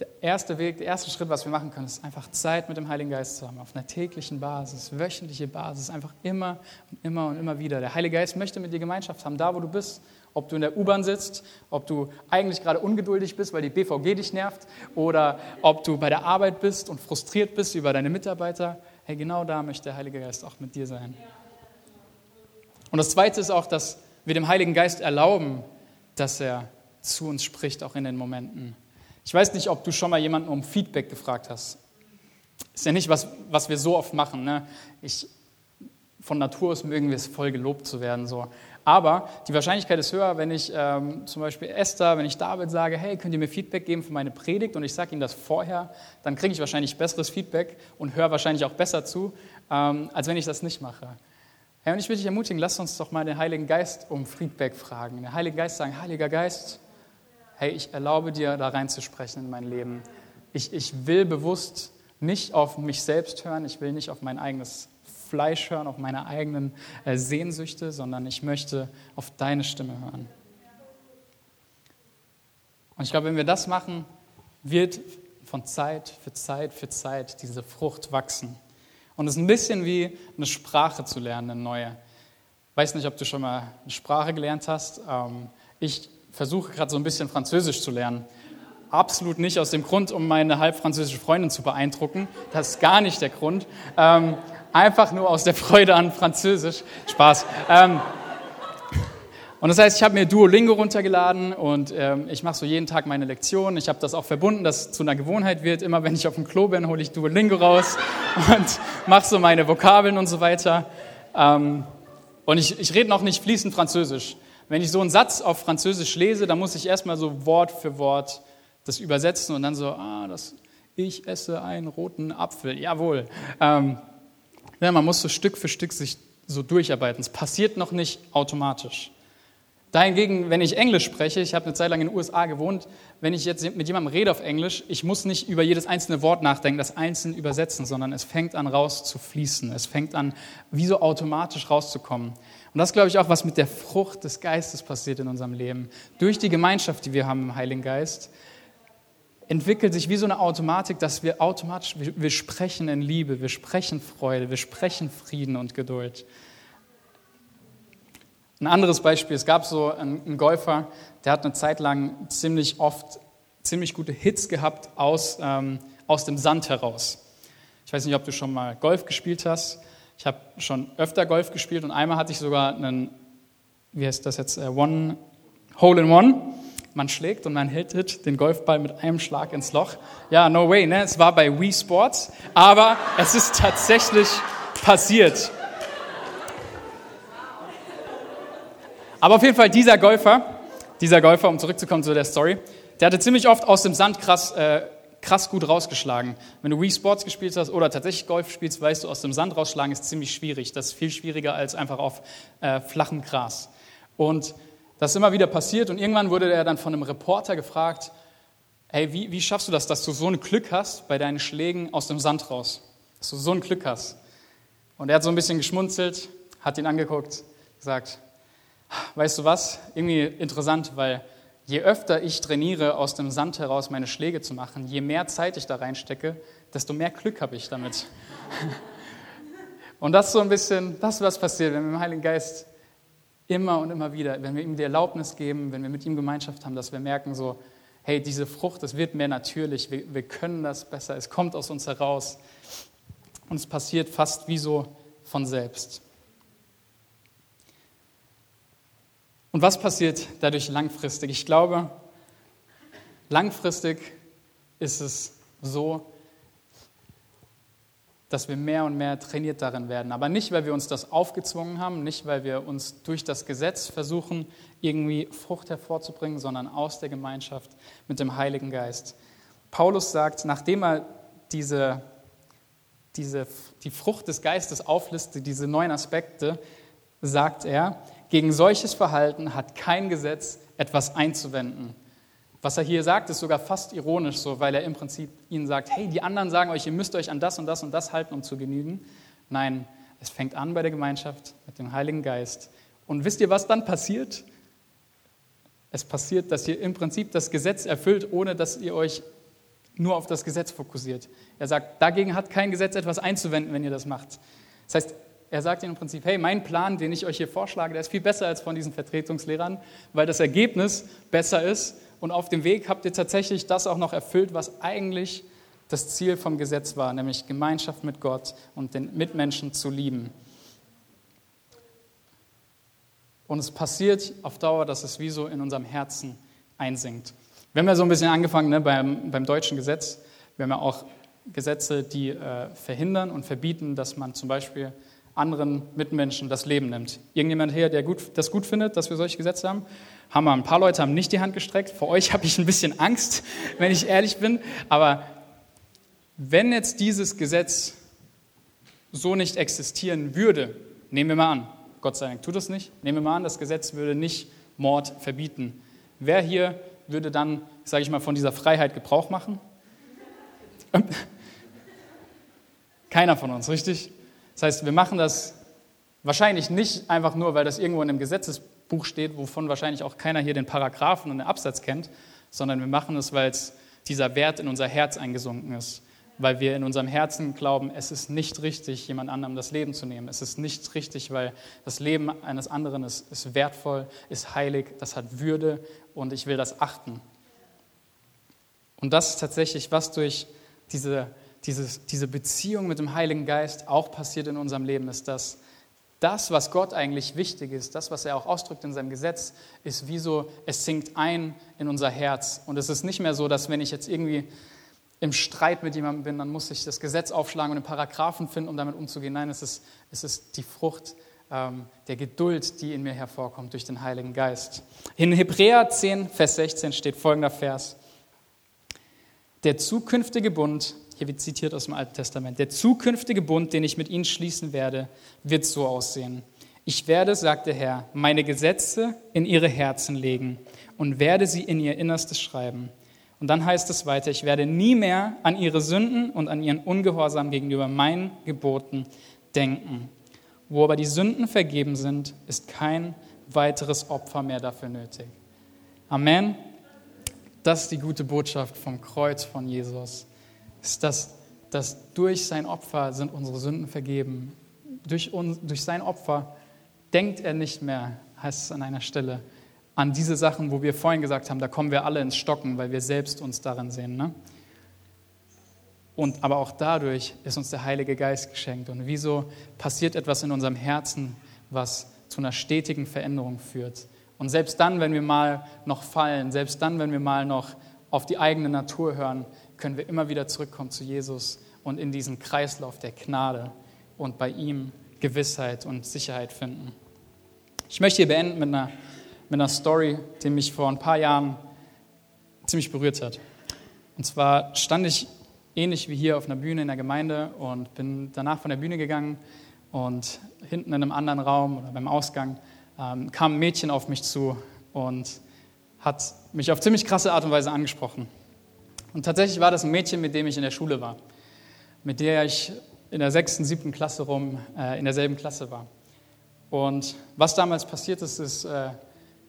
B: der erste Weg, der erste Schritt, was wir machen können, ist einfach Zeit mit dem Heiligen Geist zu haben, auf einer täglichen Basis, wöchentliche Basis, einfach immer und immer und immer wieder. Der Heilige Geist möchte mit dir Gemeinschaft haben, da wo du bist. Ob du in der U-Bahn sitzt, ob du eigentlich gerade ungeduldig bist, weil die BVG dich nervt, oder ob du bei der Arbeit bist und frustriert bist über deine Mitarbeiter. Hey, genau da möchte der Heilige Geist auch mit dir sein. Und das Zweite ist auch, dass wir dem Heiligen Geist erlauben, dass er zu uns spricht, auch in den Momenten, ich weiß nicht, ob du schon mal jemanden um Feedback gefragt hast. Ist ja nicht was, was wir so oft machen. Ne? Ich, von Natur aus mögen wir es voll gelobt zu werden. So. Aber die Wahrscheinlichkeit ist höher, wenn ich ähm, zum Beispiel Esther, wenn ich David sage, hey, könnt ihr mir Feedback geben für meine Predigt und ich sage ihnen das vorher, dann kriege ich wahrscheinlich besseres Feedback und höre wahrscheinlich auch besser zu, ähm, als wenn ich das nicht mache. Hey, und ich will dich ermutigen, lass uns doch mal den Heiligen Geist um Friedberg fragen. Der Heilige Geist sagen, Heiliger Geist, hey, ich erlaube dir, da reinzusprechen in mein Leben. Ich, ich will bewusst nicht auf mich selbst hören, ich will nicht auf mein eigenes Fleisch hören, auf meine eigenen äh, Sehnsüchte, sondern ich möchte auf deine Stimme hören. Und ich glaube, wenn wir das machen, wird von Zeit für Zeit für Zeit diese Frucht wachsen. Und es ist ein bisschen wie eine Sprache zu lernen, eine neue. Ich weiß nicht, ob du schon mal eine Sprache gelernt hast. Ähm, ich versuche gerade so ein bisschen Französisch zu lernen. Absolut nicht aus dem Grund, um meine halb französische Freundin zu beeindrucken. Das ist gar nicht der Grund. Ähm, einfach nur aus der Freude an Französisch. Spaß. Ähm, und das heißt, ich habe mir Duolingo runtergeladen und ähm, ich mache so jeden Tag meine Lektionen. Ich habe das auch verbunden, dass es zu einer Gewohnheit wird. Immer wenn ich auf dem Klo bin, hole ich Duolingo raus und mache so meine Vokabeln und so weiter. Ähm, und ich, ich rede noch nicht fließend Französisch. Wenn ich so einen Satz auf Französisch lese, dann muss ich erstmal so Wort für Wort das übersetzen und dann so, ah, das, ich esse einen roten Apfel. Jawohl. Ähm, ja, man muss so Stück für Stück sich so durcharbeiten. Es passiert noch nicht automatisch. Dahingegen, wenn ich Englisch spreche, ich habe eine Zeit lang in den USA gewohnt, wenn ich jetzt mit jemandem rede auf Englisch, ich muss nicht über jedes einzelne Wort nachdenken, das einzeln übersetzen, sondern es fängt an raus zu fließen. Es fängt an, wie so automatisch rauszukommen. Und das glaube ich auch, was mit der Frucht des Geistes passiert in unserem Leben. Durch die Gemeinschaft, die wir haben im Heiligen Geist, entwickelt sich wie so eine Automatik, dass wir automatisch, wir, sprechen in Liebe, wir sprechen Freude, wir sprechen Frieden und Geduld. Ein anderes Beispiel, es gab so einen Golfer, der hat eine Zeit lang ziemlich oft ziemlich gute Hits gehabt aus, ähm, aus dem Sand heraus. Ich weiß nicht, ob du schon mal Golf gespielt hast. Ich habe schon öfter Golf gespielt und einmal hatte ich sogar einen, wie heißt das jetzt, uh, One Hole in One. Man schlägt und man hittet den Golfball mit einem Schlag ins Loch. Ja, no way, ne? Es war bei Wii Sports, aber es ist tatsächlich passiert. Aber auf jeden Fall dieser Golfer, dieser Golfer, um zurückzukommen zu der Story, der hatte ziemlich oft aus dem Sand krass, äh, krass gut rausgeschlagen. Wenn du Wii Sports gespielt hast oder tatsächlich Golf spielst, weißt du, aus dem Sand rausschlagen ist ziemlich schwierig. Das ist viel schwieriger als einfach auf äh, flachem Gras. Und das ist immer wieder passiert und irgendwann wurde er dann von einem Reporter gefragt, hey, wie, wie schaffst du das, dass du so ein Glück hast bei deinen Schlägen aus dem Sand raus? Dass du so ein Glück hast. Und er hat so ein bisschen geschmunzelt, hat ihn angeguckt, gesagt, weißt du was, irgendwie interessant, weil je öfter ich trainiere, aus dem Sand heraus meine Schläge zu machen, je mehr Zeit ich da reinstecke, desto mehr Glück habe ich damit. Und das ist so ein bisschen, das was passiert, wenn wir im Heiligen Geist immer und immer wieder, wenn wir ihm die Erlaubnis geben, wenn wir mit ihm Gemeinschaft haben, dass wir merken so, hey, diese Frucht, das wird mehr natürlich, wir, wir können das besser, es kommt aus uns heraus. Und es passiert fast wie so von selbst. Und was passiert dadurch langfristig? Ich glaube, langfristig ist es so, dass wir mehr und mehr trainiert darin werden. Aber nicht, weil wir uns das aufgezwungen haben, nicht, weil wir uns durch das Gesetz versuchen, irgendwie Frucht hervorzubringen, sondern aus der Gemeinschaft mit dem Heiligen Geist. Paulus sagt, nachdem er diese, diese, die Frucht des Geistes auflistet, diese neuen Aspekte, sagt er, gegen solches Verhalten hat kein Gesetz etwas einzuwenden. Was er hier sagt, ist sogar fast ironisch so, weil er im Prinzip ihnen sagt, hey, die anderen sagen euch, ihr müsst euch an das und das und das halten, um zu genügen. Nein, es fängt an bei der Gemeinschaft mit dem Heiligen Geist. Und wisst ihr, was dann passiert? Es passiert, dass ihr im Prinzip das Gesetz erfüllt, ohne dass ihr euch nur auf das Gesetz fokussiert. Er sagt, dagegen hat kein Gesetz etwas einzuwenden, wenn ihr das macht. Das heißt, er sagt ihnen im Prinzip, hey, mein Plan, den ich euch hier vorschlage, der ist viel besser als von diesen Vertretungslehrern, weil das Ergebnis besser ist. Und auf dem Weg habt ihr tatsächlich das auch noch erfüllt, was eigentlich das Ziel vom Gesetz war, nämlich Gemeinschaft mit Gott und den Mitmenschen zu lieben. Und es passiert auf Dauer, dass es wie so in unserem Herzen einsinkt. Wir haben ja so ein bisschen angefangen ne, beim, beim deutschen Gesetz. Wir haben ja auch Gesetze, die äh, verhindern und verbieten, dass man zum Beispiel anderen Mitmenschen das Leben nimmt. Irgendjemand hier, der gut, das gut findet, dass wir solche Gesetze haben? Wir. Ein paar Leute haben nicht die Hand gestreckt. Vor euch habe ich ein bisschen Angst, wenn ich ehrlich bin. Aber wenn jetzt dieses Gesetz so nicht existieren würde, nehmen wir mal an, Gott sei Dank tut es nicht. Nehmen wir mal an, das Gesetz würde nicht Mord verbieten. Wer hier würde dann, sage ich mal, von dieser Freiheit Gebrauch machen? Keiner von uns, richtig? Das heißt, wir machen das wahrscheinlich nicht einfach nur, weil das irgendwo in einem Gesetzesbuch steht, wovon wahrscheinlich auch keiner hier den Paragraphen und den Absatz kennt, sondern wir machen es, weil es dieser Wert in unser Herz eingesunken ist. Weil wir in unserem Herzen glauben, es ist nicht richtig, jemand anderem das Leben zu nehmen. Es ist nicht richtig, weil das Leben eines anderen ist, ist wertvoll, ist heilig, das hat Würde und ich will das achten. Und das ist tatsächlich, was durch diese dieses, diese Beziehung mit dem Heiligen Geist auch passiert in unserem Leben, ist, dass das, was Gott eigentlich wichtig ist, das, was er auch ausdrückt in seinem Gesetz, ist wie so, es sinkt ein in unser Herz. Und es ist nicht mehr so, dass wenn ich jetzt irgendwie im Streit mit jemandem bin, dann muss ich das Gesetz aufschlagen und einen Paragraphen finden, um damit umzugehen. Nein, es ist, es ist die Frucht ähm, der Geduld, die in mir hervorkommt durch den Heiligen Geist. In Hebräer 10, Vers 16 steht folgender Vers. Der zukünftige Bund, hier wird zitiert aus dem Alten Testament, der zukünftige Bund, den ich mit ihnen schließen werde, wird so aussehen. Ich werde, sagt der Herr, meine Gesetze in ihre Herzen legen und werde sie in ihr Innerstes schreiben. Und dann heißt es weiter, ich werde nie mehr an ihre Sünden und an ihren Ungehorsam gegenüber meinen Geboten denken. Wo aber die Sünden vergeben sind, ist kein weiteres Opfer mehr dafür nötig. Amen. Das ist die gute Botschaft vom Kreuz von Jesus ist, dass, dass durch sein Opfer sind unsere Sünden vergeben. Durch, uns, durch sein Opfer denkt er nicht mehr, heißt es an einer Stelle, an diese Sachen, wo wir vorhin gesagt haben, da kommen wir alle ins Stocken, weil wir selbst uns darin sehen. Ne? Und aber auch dadurch ist uns der Heilige Geist geschenkt. Und wieso passiert etwas in unserem Herzen, was zu einer stetigen Veränderung führt? Und selbst dann, wenn wir mal noch fallen, selbst dann, wenn wir mal noch auf die eigene Natur hören, können wir immer wieder zurückkommen zu Jesus und in diesen Kreislauf der Gnade und bei ihm Gewissheit und Sicherheit finden. Ich möchte hier beenden mit einer, mit einer Story, die mich vor ein paar Jahren ziemlich berührt hat. Und zwar stand ich ähnlich wie hier auf einer Bühne in der Gemeinde und bin danach von der Bühne gegangen und hinten in einem anderen Raum oder beim Ausgang ähm, kam ein Mädchen auf mich zu und hat mich auf ziemlich krasse Art und Weise angesprochen. Und tatsächlich war das ein Mädchen, mit dem ich in der Schule war, mit der ich in der sechsten, siebten Klasse rum äh, in derselben Klasse war. Und was damals passiert ist, ist, äh,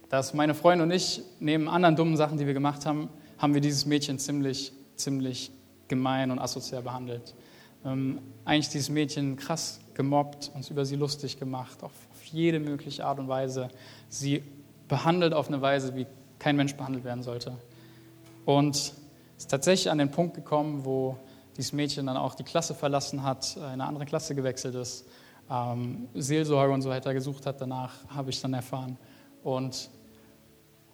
B: dass meine Freunde und ich, neben anderen dummen Sachen, die wir gemacht haben, haben wir dieses Mädchen ziemlich, ziemlich gemein und asozial behandelt. Ähm, eigentlich dieses Mädchen krass gemobbt, uns über sie lustig gemacht, auf, auf jede mögliche Art und Weise. Sie behandelt auf eine Weise, wie kein Mensch behandelt werden sollte. Und ist tatsächlich an den Punkt gekommen, wo dieses Mädchen dann auch die Klasse verlassen hat, in eine andere Klasse gewechselt ist, ähm, Seelsorge und so weiter gesucht hat. Danach habe ich dann erfahren. Und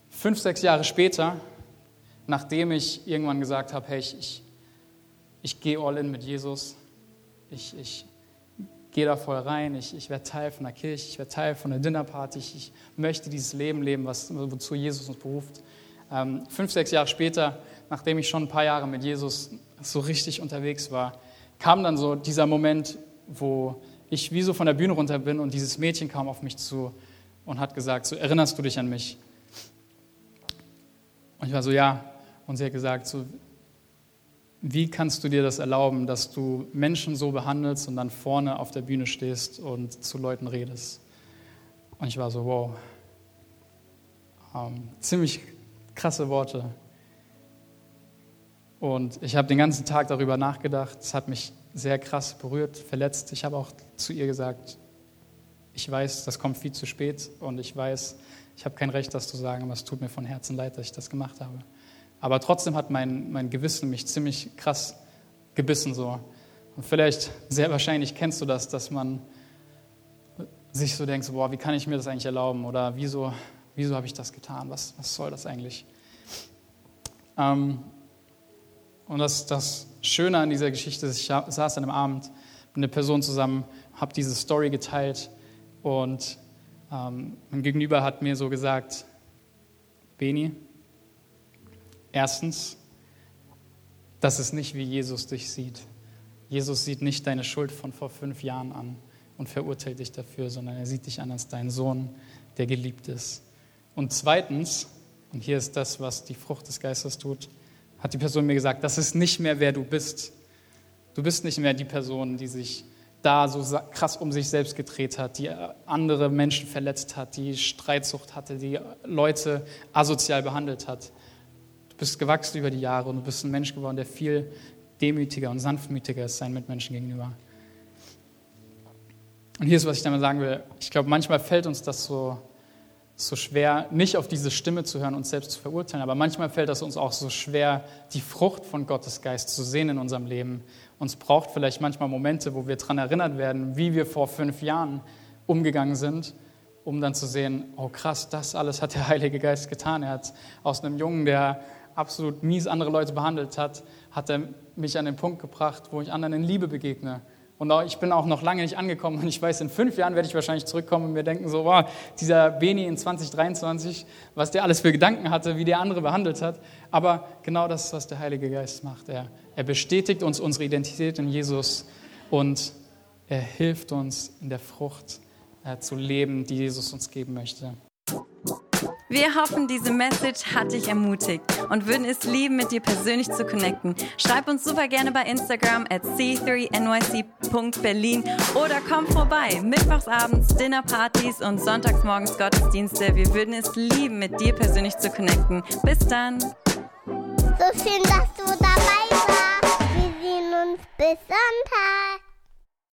B: fünf, sechs Jahre später, nachdem ich irgendwann gesagt habe, hey, ich, ich, ich gehe all in mit Jesus, ich, ich gehe da voll rein, ich, ich werde Teil von der Kirche, ich werde Teil von der Dinnerparty, ich, ich möchte dieses Leben leben, was, wozu Jesus uns beruft. Ähm, fünf, sechs Jahre später nachdem ich schon ein paar Jahre mit Jesus so richtig unterwegs war, kam dann so dieser Moment, wo ich wie so von der Bühne runter bin und dieses Mädchen kam auf mich zu und hat gesagt, so erinnerst du dich an mich? Und ich war so, ja. Und sie hat gesagt, so, wie kannst du dir das erlauben, dass du Menschen so behandelst und dann vorne auf der Bühne stehst und zu Leuten redest? Und ich war so, wow. Ähm, ziemlich krasse Worte. Und ich habe den ganzen Tag darüber nachgedacht. Es hat mich sehr krass berührt, verletzt. Ich habe auch zu ihr gesagt, ich weiß, das kommt viel zu spät und ich weiß, ich habe kein Recht, das zu sagen, aber es tut mir von Herzen leid, dass ich das gemacht habe. Aber trotzdem hat mein, mein Gewissen mich ziemlich krass gebissen so. Und vielleicht, sehr wahrscheinlich kennst du das, dass man sich so denkt, boah, wie kann ich mir das eigentlich erlauben? Oder wieso, wieso habe ich das getan? Was, was soll das eigentlich? Ähm, und das, das Schöne an dieser Geschichte ist, ich saß an einem Abend mit einer Person zusammen, habe diese Story geteilt und ähm, mein Gegenüber hat mir so gesagt, Beni, erstens, das ist nicht wie Jesus dich sieht. Jesus sieht nicht deine Schuld von vor fünf Jahren an. und verurteilt dich dafür, sondern er sieht dich an als deinen Sohn, der geliebt ist. Und zweitens, und hier ist das, was die Frucht des Geistes tut, hat die Person mir gesagt, das ist nicht mehr, wer du bist. Du bist nicht mehr die Person, die sich da so krass um sich selbst gedreht hat, die andere Menschen verletzt hat, die Streitsucht hatte, die Leute asozial behandelt hat. Du bist gewachsen über die Jahre und du bist ein Mensch geworden, der viel demütiger und sanftmütiger ist seinen Mitmenschen gegenüber. Und hier ist, was ich damit sagen will. Ich glaube, manchmal fällt uns das so, so schwer, nicht auf diese Stimme zu hören, uns selbst zu verurteilen, aber manchmal fällt es uns auch so schwer, die Frucht von Gottes Geist zu sehen in unserem Leben. Uns braucht vielleicht manchmal Momente, wo wir daran erinnert werden, wie wir vor fünf Jahren umgegangen sind, um dann zu sehen, oh krass, das alles hat der Heilige Geist getan. Er hat aus einem Jungen, der absolut mies andere Leute behandelt hat, hat er mich an den Punkt gebracht, wo ich anderen in Liebe begegne und ich bin auch noch lange nicht angekommen und ich weiß, in fünf Jahren werde ich wahrscheinlich zurückkommen und mir denken so, wow, dieser Beni in 2023, was der alles für Gedanken hatte, wie der andere behandelt hat. Aber genau das ist, was der Heilige Geist macht. Er, er bestätigt uns unsere Identität in Jesus und er hilft uns in der Frucht äh, zu leben, die Jesus uns geben möchte.
A: Wir hoffen, diese Message hat dich ermutigt und würden es lieben, mit dir persönlich zu connecten. Schreib uns super gerne bei Instagram at c3nyc.berlin oder komm vorbei. Mittwochsabends Dinnerpartys und sonntagsmorgens Gottesdienste. Wir würden es lieben, mit dir persönlich zu connecten. Bis dann. So
C: schön, dass du dabei warst. Wir sehen uns bis Sonntag.